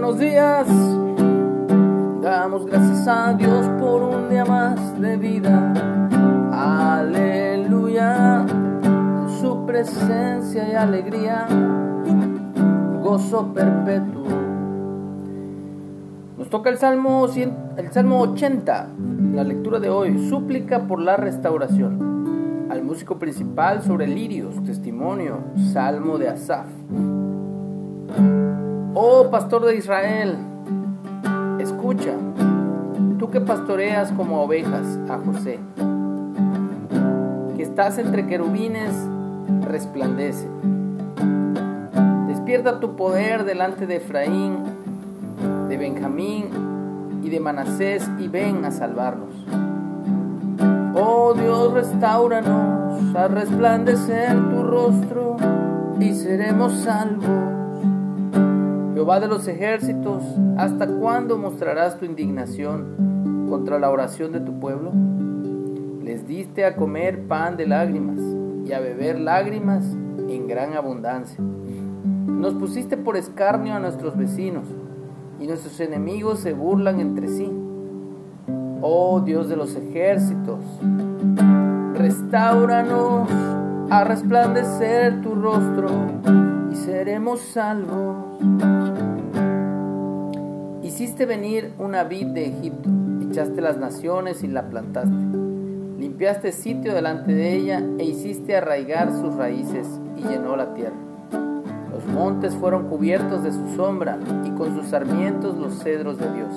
buenos días. Damos gracias a Dios por un día más de vida. Aleluya. Su presencia y alegría. Gozo perpetuo. Nos toca el Salmo, el Salmo 80, la lectura de hoy, súplica por la restauración. Al músico principal sobre lirios, testimonio, Salmo de Asaf. Oh pastor de Israel, escucha, tú que pastoreas como ovejas a José, que estás entre querubines, resplandece. Despierta tu poder delante de Efraín, de Benjamín y de Manasés y ven a salvarnos. Oh Dios, restauranos, a resplandecer tu rostro y seremos salvos. Jehová de los ejércitos, ¿hasta cuándo mostrarás tu indignación contra la oración de tu pueblo? Les diste a comer pan de lágrimas y a beber lágrimas en gran abundancia. Nos pusiste por escarnio a nuestros vecinos y nuestros enemigos se burlan entre sí. Oh Dios de los ejércitos, restauranos a resplandecer tu rostro y seremos salvos. Hiciste venir una vid de Egipto, echaste las naciones y la plantaste. Limpiaste sitio delante de ella e hiciste arraigar sus raíces y llenó la tierra. Los montes fueron cubiertos de su sombra y con sus sarmientos los cedros de Dios.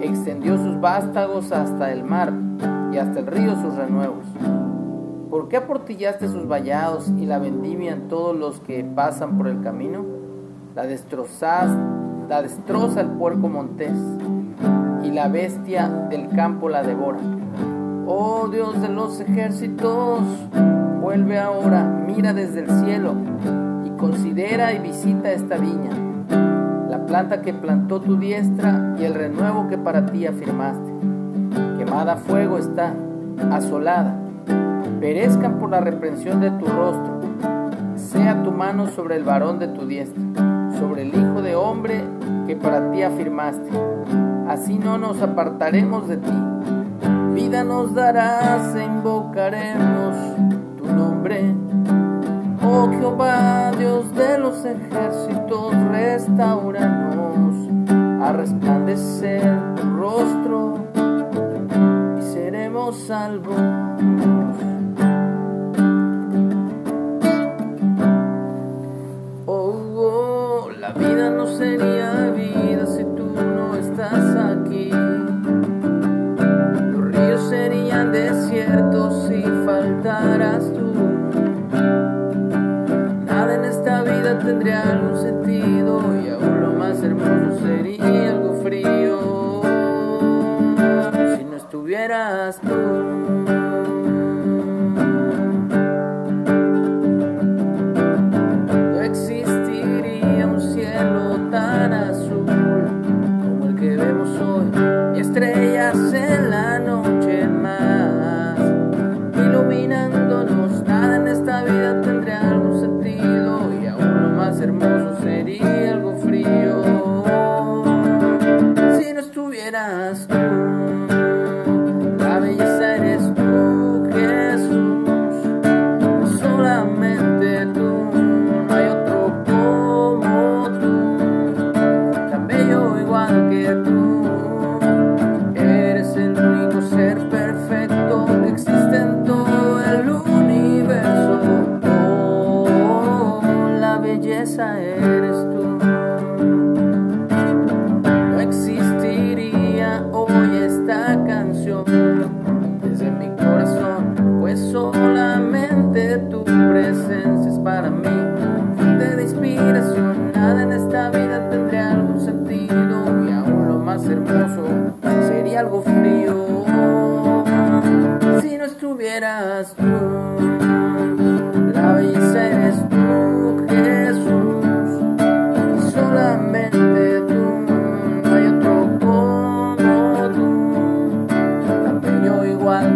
Extendió sus vástagos hasta el mar y hasta el río sus renuevos. ¿Por qué aportillaste sus vallados y la vendimian todos los que pasan por el camino? La destrozas, la destroza el puerco montés y la bestia del campo la devora. Oh Dios de los ejércitos, vuelve ahora, mira desde el cielo y considera y visita esta viña, la planta que plantó tu diestra y el renuevo que para ti afirmaste. Quemada a fuego está, asolada perezcan por la reprensión de tu rostro. Sea tu mano sobre el varón de tu diestra, sobre el Hijo de hombre que para ti afirmaste. Así no nos apartaremos de ti. Vida nos darás e invocaremos tu nombre. Oh Jehová, Dios de los ejércitos, restauranos sería vida si tú no estás aquí. Los ríos serían desiertos si faltaras tú. Nada en esta vida tendría algún sentido y aún lo más hermoso sería algo frío si no estuvieras tú.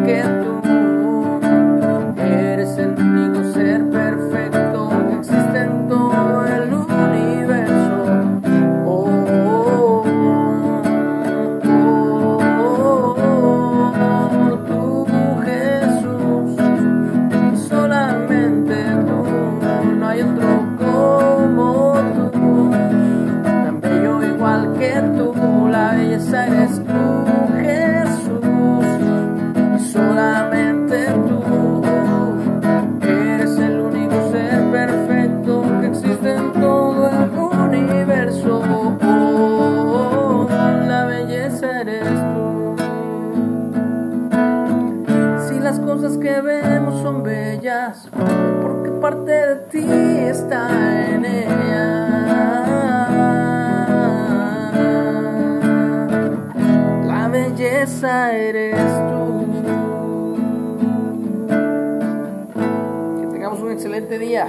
looking que vemos son bellas, porque parte de ti está en ella. La belleza eres tú. Que tengamos un excelente día.